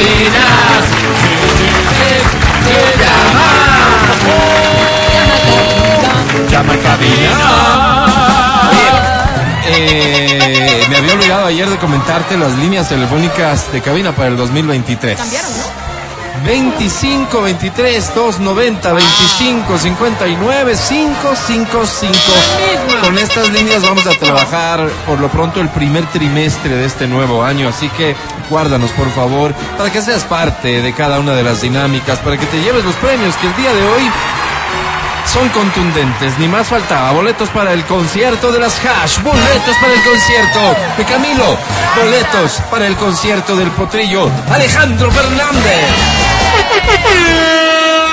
cabinas. Llama cabina. Eh, me había olvidado ayer de comentarte las líneas telefónicas de cabina para el 2023. Cambiaron, ¿no? 25 23 290 25 59 555. Con estas líneas vamos a trabajar por lo pronto el primer trimestre de este nuevo año, así que guárdanos por favor para que seas parte de cada una de las dinámicas, para que te lleves los premios que el día de hoy son contundentes, ni más faltaba. Boletos para el concierto de las Hash, boletos para el concierto de Camilo, boletos para el concierto del potrillo Alejandro Fernández.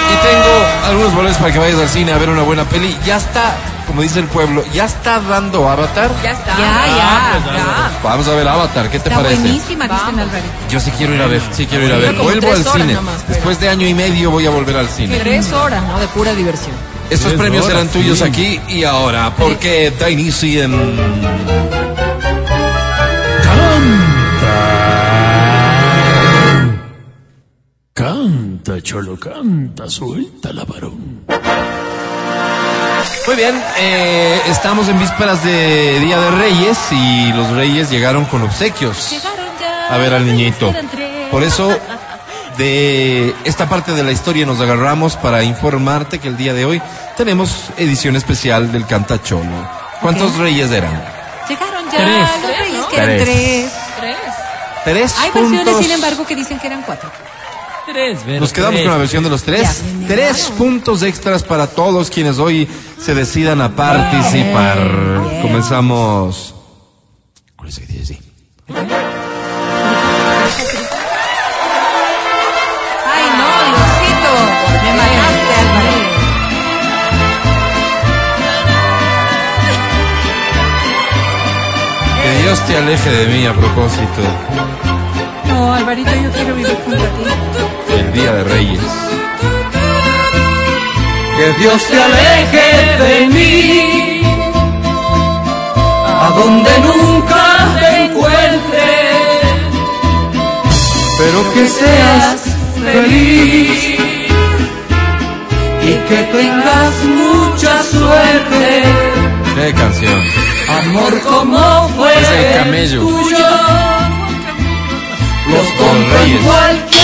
Y tengo algunos boletos para que vayas al cine a ver una buena peli. Ya está, como dice el pueblo, ya está dando Avatar. Ya está. Ya, ya, ya. Vamos a ver Avatar, ¿qué te Está parece? buenísima, dicen Vamos. Alvarito. Yo sí quiero ir a ver, sí quiero ir a ver. Vuelvo al cine. nomás, pero- Después de año y medio voy a volver al cine. Tres horas, ¿no? De pura diversión. Estos premios horas, serán tuyos sí. aquí y ahora, porque da inicio en... Canta, cholo, canta, suelta la varón. Muy bien, eh, estamos en vísperas de Día de Reyes y los Reyes llegaron con obsequios a ver al niñito. Por eso, de esta parte de la historia nos agarramos para informarte que el día de hoy tenemos edición especial del Cantacholo. ¿Cuántos reyes eran? Llegaron ya Tres. los reyes, ¿no? que eran Tres. tres. Tres. Tres Hay versiones, puntos. sin embargo, que dicen que eran cuatro. Tres, Nos quedamos tres. con la versión de los tres. Ya. Tres puntos extras para todos quienes hoy se decidan a participar. Bien. Comenzamos. Que Dios te aleje de mí a propósito. No, Alvarito, yo quiero vivir junto a ti. El Día de Reyes. Que Dios te aleje de mí, a donde nunca te encuentre, pero que seas feliz y que tengas mucha suerte, Qué canción. amor como fue Es el camello. tuyo, los compro en Reyes. cualquier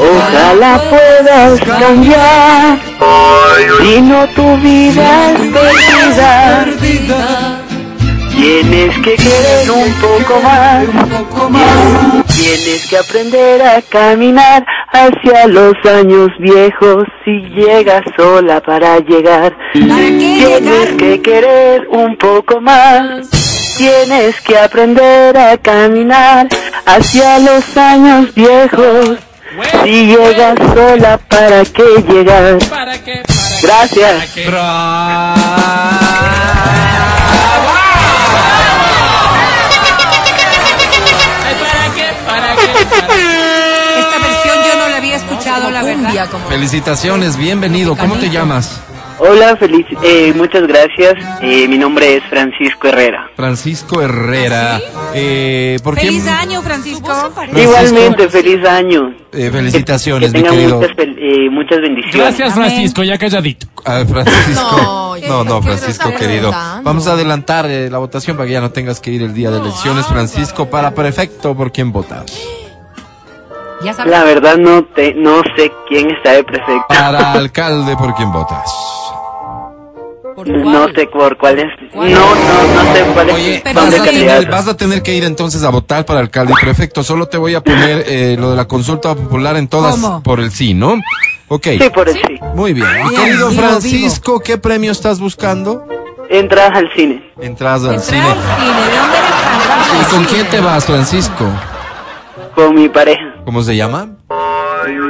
Ojalá puedas cambiar si no tu vida es perdida. Tienes que querer un poco más. Tienes que aprender a caminar hacia los años viejos si llegas sola para llegar. ¿Para qué Tienes que querer un poco más. Tienes que aprender a caminar hacia los años viejos. Si llegas sola, ¿para qué llegar? ¿Para qué? ¿Para Gracias. ¿Para qué? ¿Para qué? ¿Para qué? Esta versión yo no la había escuchado, la verdad. Felicitaciones, bienvenido. ¿Cómo te llamas? Hola, feliz, eh, muchas gracias. Eh, mi nombre es Francisco Herrera. Francisco Herrera. Eh, ¿por qué? Feliz año, Francisco. Francisco. Igualmente, feliz año. Eh, felicitaciones, que mi querido. muchas, fel- eh, muchas bendiciones. Gracias, Amén. Francisco, ya calladito. Ah, Francisco. No, No, no, ¿qué Francisco querido. Vamos a adelantar eh, la votación para que ya no tengas que ir el día de elecciones. Francisco, para prefecto, ¿por quién votas? Ya sabes. La verdad no te, no sé quién está de prefecto. Para alcalde, ¿por quién votas? ¿Por No sé por cuál es. ¿Cuál? No, no, no sé cuál Oye, es. son vas a, sí. tener, vas a tener que ir entonces a votar para alcalde y prefecto. Solo te voy a poner eh, lo de la consulta popular en todas ¿Cómo? por el sí, ¿no? Ok. Sí, por el sí. Muy bien. Mi querido Francisco, ¿qué premio estás buscando? Entras al cine. Entradas al Entrar cine. al cine. ¿De dónde? ¿Y con quién te vas, Francisco? Con mi pareja, ¿Cómo se llama?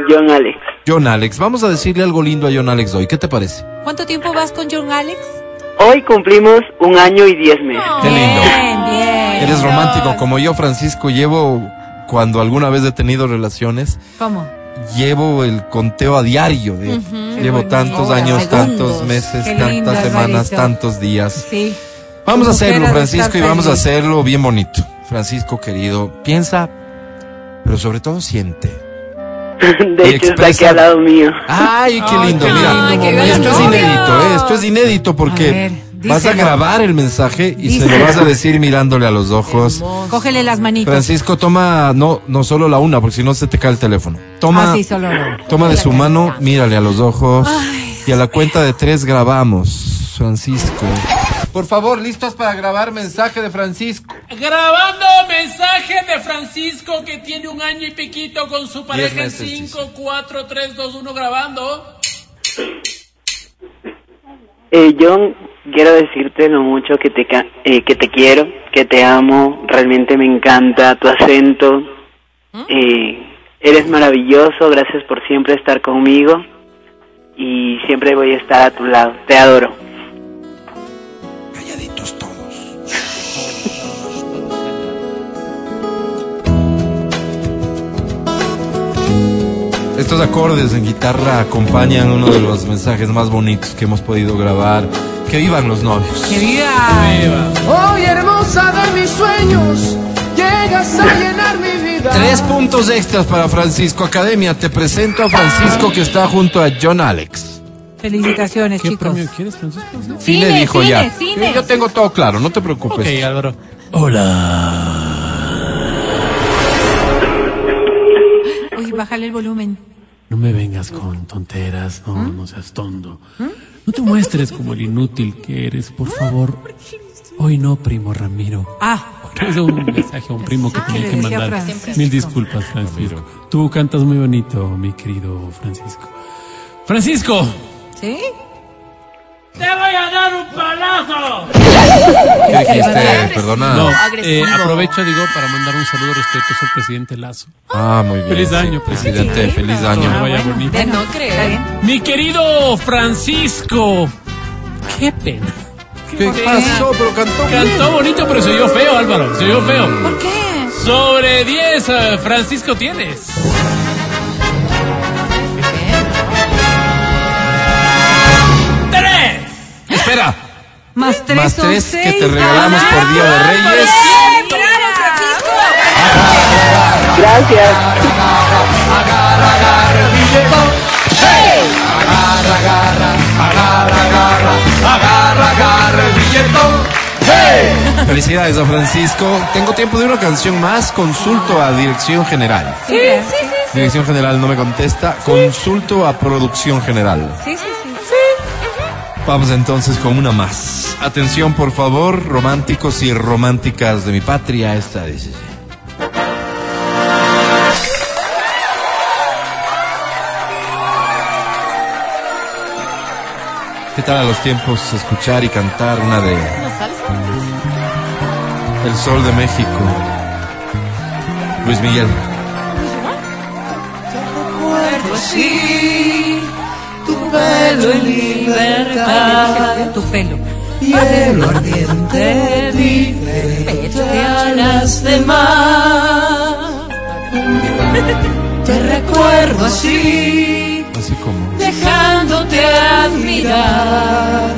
John Alex. John Alex. Vamos a decirle algo lindo a John Alex hoy. ¿Qué te parece? ¿Cuánto tiempo vas con John Alex? Hoy cumplimos un año y diez meses. Qué lindo. Bien, bien. Eres romántico como yo, Francisco. Llevo, cuando alguna vez he tenido relaciones, ¿Cómo? llevo el conteo a diario. De, Llevo tantos años, segundos. tantos meses, Qué tantas lindo, semanas, tantos días. Sí. Vamos a hacerlo, Francisco, y vamos a hacerlo bien bonito. Francisco querido, piensa, pero sobre todo siente. De Y hecho, está expresa- aquí al lado mío. Ay, qué lindo, mira. esto es inédito, ¿eh? esto es inédito A porque ver, vas a grabar el mensaje y se lo vas a decir mirándole a los ojos. Cógele las manitos. Francisco, toma, no, no solo la una, porque si no se te cae el teléfono. Toma, Ah, sí, solo la- toma de su mano, mírale a los ojos y a la cuenta de tres grabamos, Francisco. Por favor, listos para grabar mensaje de Francisco. Grabando mensaje de Francisco que tiene un año y piquito con su pareja en meses, 5, 4, 3, 2, 1 grabando. Eh, John, quiero decirte lo mucho que te, eh, que te quiero, que te amo, realmente me encanta tu acento. Eh, eres maravilloso, gracias por siempre estar conmigo y siempre voy a estar a tu lado. Te adoro. Estos acordes en guitarra acompañan uno de los mensajes más bonitos que hemos podido grabar. Que vivan los novios. ¡Que viva! Hoy hermosa de mis sueños, llegas a llenar mi vida. Tres puntos extras para Francisco Academia. Te presento a Francisco que está junto a John Alex. Felicitaciones, ¿Qué chicos. premio quieres, Francisco? Cine, Cine, dijo cine, ya. cine. Yo tengo todo claro, no te preocupes. Ok, Álvaro. Oye, bájale el volumen. No me vengas con tonteras, no, no seas tonto. No te muestres como el inútil que eres, por favor. Hoy no, primo Ramiro. Ah, Es un mensaje a un primo que Ah, tenía que mandar. Mil disculpas, Francisco. Tú cantas muy bonito, mi querido Francisco. Francisco, ¿sí? ¡Te voy a dar un palazo! ¿Qué dijiste? Perdona. no, eh, agresivo. aprovecho, digo, para mandar un saludo respetuoso al presidente Lazo. Ah, muy bien. Feliz año, presidente. Feliz año. vaya bonito. De no creer. Mi querido Francisco. Qué pena. ¿Qué pasó? Pero cantó bien. Cantó bonito, pero se oyó feo, Álvaro. Se oyó feo. ¿Por qué? Sobre 10, eh, Francisco, tienes. Espera. Más tres Más son tres que seis. te regalamos ¡Ah! por Día de Reyes. ¡Bien, bravo, Francisco! Gracias. Felicidades a Francisco. Tengo tiempo de una canción más. Consulto a Dirección General. Sí, sí, sí. Dirección General no me contesta. Consulto a Producción General. Sí, sí, sí. Vamos entonces con una más. Atención, por favor, románticos y románticas de mi patria. Esta dice. ¿Qué tal a los tiempos escuchar y cantar una de El Sol de México? Luis Miguel. Sí, tu pelo en libertad, Tu pelo. hielo ardiente diferente a las demás. Te recuerdo así, Así como. dejándote admirar,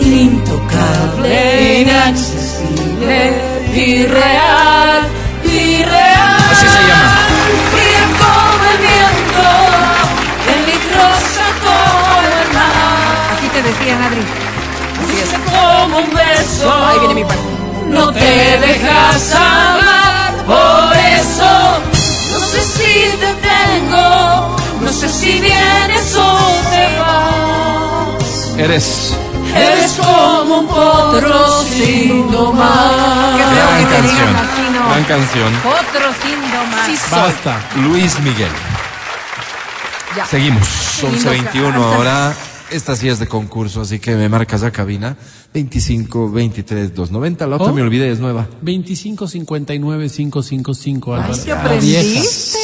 intocable, inaccesible, irreal. Decían, Adri. Como un beso. Ahí viene mi parte. No te dejas amar, por eso no sé si te tengo, no sé si vienes o te vas. Eres. Eres como un potro sin domar. Qué feo que te digan canción. así, ¿no? Gran canción. Otro sin domar. Sí. Basta. Luis Miguel. Ya. Seguimos. lindo 11.21 cantas. ahora. Esta sí es de concurso, así que me marcas a cabina. 25 23 290. La otra ¿Oh? me olvidé, es nueva. 25 59 555, Álvaro. ¿te La vieja. aprendiste?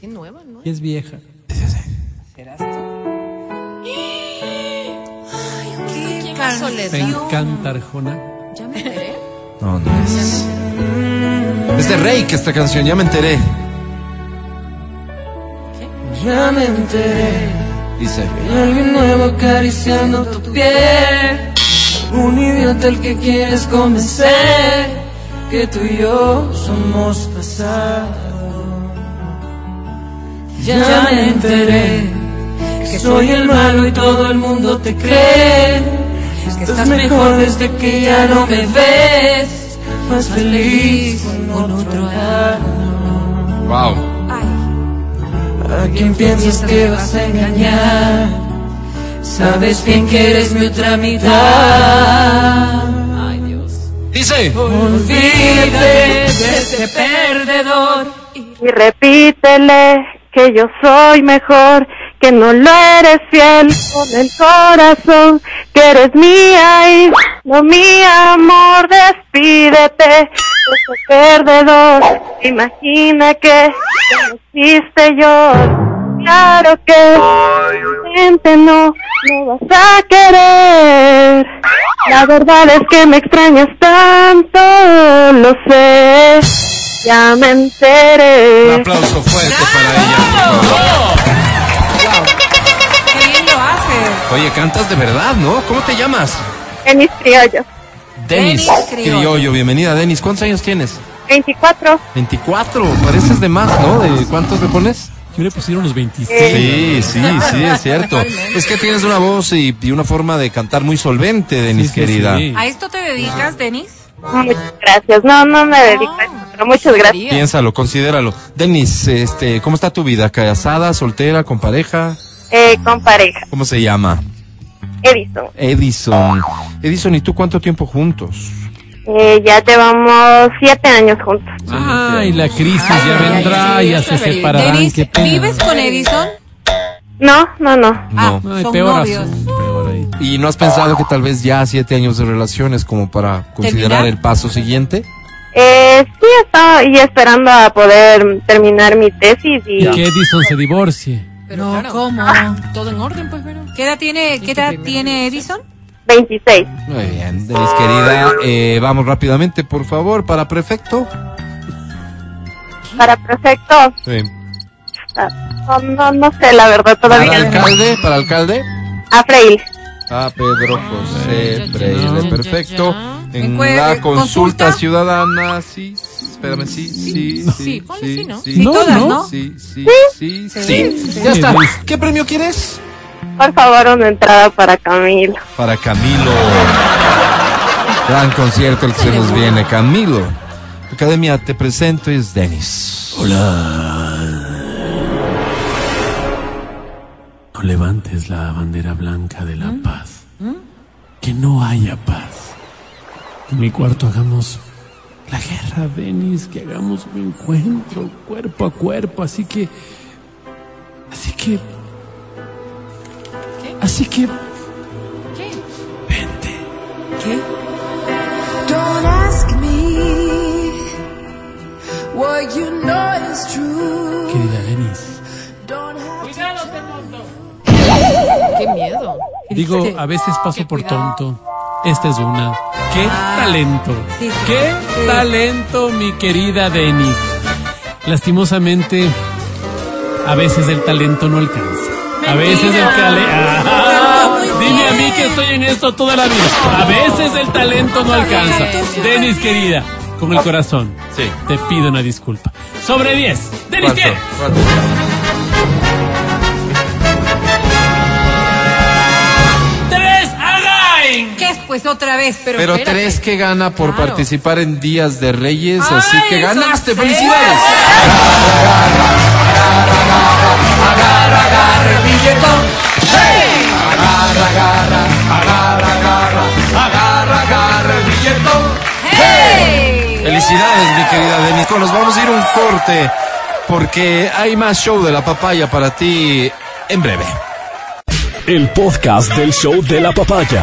Qué nueva, ¿no? Y es vieja. ¿Quién Cal- es Soledad? Me encanta Arjona. Ya me enteré. No, no es. Es de Rey que esta canción, ya me enteré. Ya me enteré. Dice. Hay alguien nuevo acariciando tu piel. Un idiota al que quieres convencer. que tú y yo somos pasado. Ya me enteré que soy el malo y todo el mundo te cree. Que estás mejor desde que ya no me ves. Más feliz con otro lado. Wow. ¿A quién piensas que vas a engañar? Sabes bien que eres mi otra mitad. Dice. Olvídate de este perdedor. Y repítele que yo soy mejor, que no lo eres fiel con el corazón, que eres mía y no mi amor, despídete perdedor. Imagina que no existe yo, claro que gente no, no vas a querer. La verdad es que me extrañas tanto, lo sé, ya me enteré. Un aplauso fuerte para ella. Qué bien lo haces. Oye, cantas de verdad, ¿no? ¿Cómo te llamas? En mis criollos. Denis Criollo. Criollo. Bienvenida, Denis. ¿Cuántos años tienes? 24. 24. Pareces de más, ¿no? ¿De cuántos le pones? Yo le pusieron los 26. Sí, sí, sí, es cierto. Es que tienes una voz y, y una forma de cantar muy solvente, Denis, Sí, sí, querida. sí. ¿A esto te dedicas, Denis? Muchas gracias. No, no me dedico a eso, pero muchas gracias. Piénsalo, considéralo. Denis, este, ¿cómo está tu vida? ¿Casada, soltera, con pareja? Eh, con pareja. ¿Cómo se llama? Edison. Edison. Edison, ¿y tú cuánto tiempo juntos? Eh, ya llevamos siete años juntos. Ay, la crisis ya vendrá, ay, ya sí, se separarán. Denis, qué pena. ¿vives con Edison? No, no, no. Ah, No. Son peor novios. peor ahí. ¿Y no has pensado que tal vez ya siete años de relaciones como para considerar ¿Terminar? el paso siguiente? Eh, sí, estoy esperando a poder terminar mi tesis y Y que Edison se divorcie. Pero No, claro, ¿cómo? todo en orden, pues, pero. ¿Qué edad tiene, qué edad tiene Edison? 26. Muy bien, Denis, querida. Eh, vamos rápidamente, por favor, para prefecto. Para prefecto, Sí. ah, no, no, no sé la verdad Para todavía. alcalde, para alcalde. A Freil. A Pedro José Freire, perfecto. En la consulta consulta. ciudadana, sí, espérame, sí, sí, sí, Sí, ¿no? sí, Sí, No. ¿no? sí, sí, sí, sí, Sí. Ya está. ¿Qué premio quieres? Por favor, una entrada para Camilo. Para Camilo. Gran concierto el que se nos viene, Camilo. Academia, te presento, es Denis. No levantes la bandera blanca de la paz. Que no haya paz. En mi cuarto hagamos la guerra, Denis, que hagamos un encuentro cuerpo a cuerpo, así que... Así que... Así que... ¿Qué? Vente. Don't ask me what you know is true. Querida Denis. Cuidado, Tenondo. Qué miedo. Digo, a veces paso por tonto. Esta es una. ¡Qué talento! sí, sí. ¡Qué talento, mi querida Denis! Lastimosamente, a veces el talento no alcanza. A veces el talento... dime a mí que estoy en esto toda la vida. A veces el talento no alcanza. Denis, querida, con el corazón, Sí. te pido una disculpa. Sobre 10. Denis. ¿qué? Pues otra vez? Pero, Pero espérate. tres que gana por Claro. participar en Días de Reyes, Ay, así que ganaste. ¡Felicidades! ¡Hey! Felicidades, mi querida Denis. Nos vamos a ir un corte porque hay más show de la papaya para ti en breve. El podcast del show de la papaya.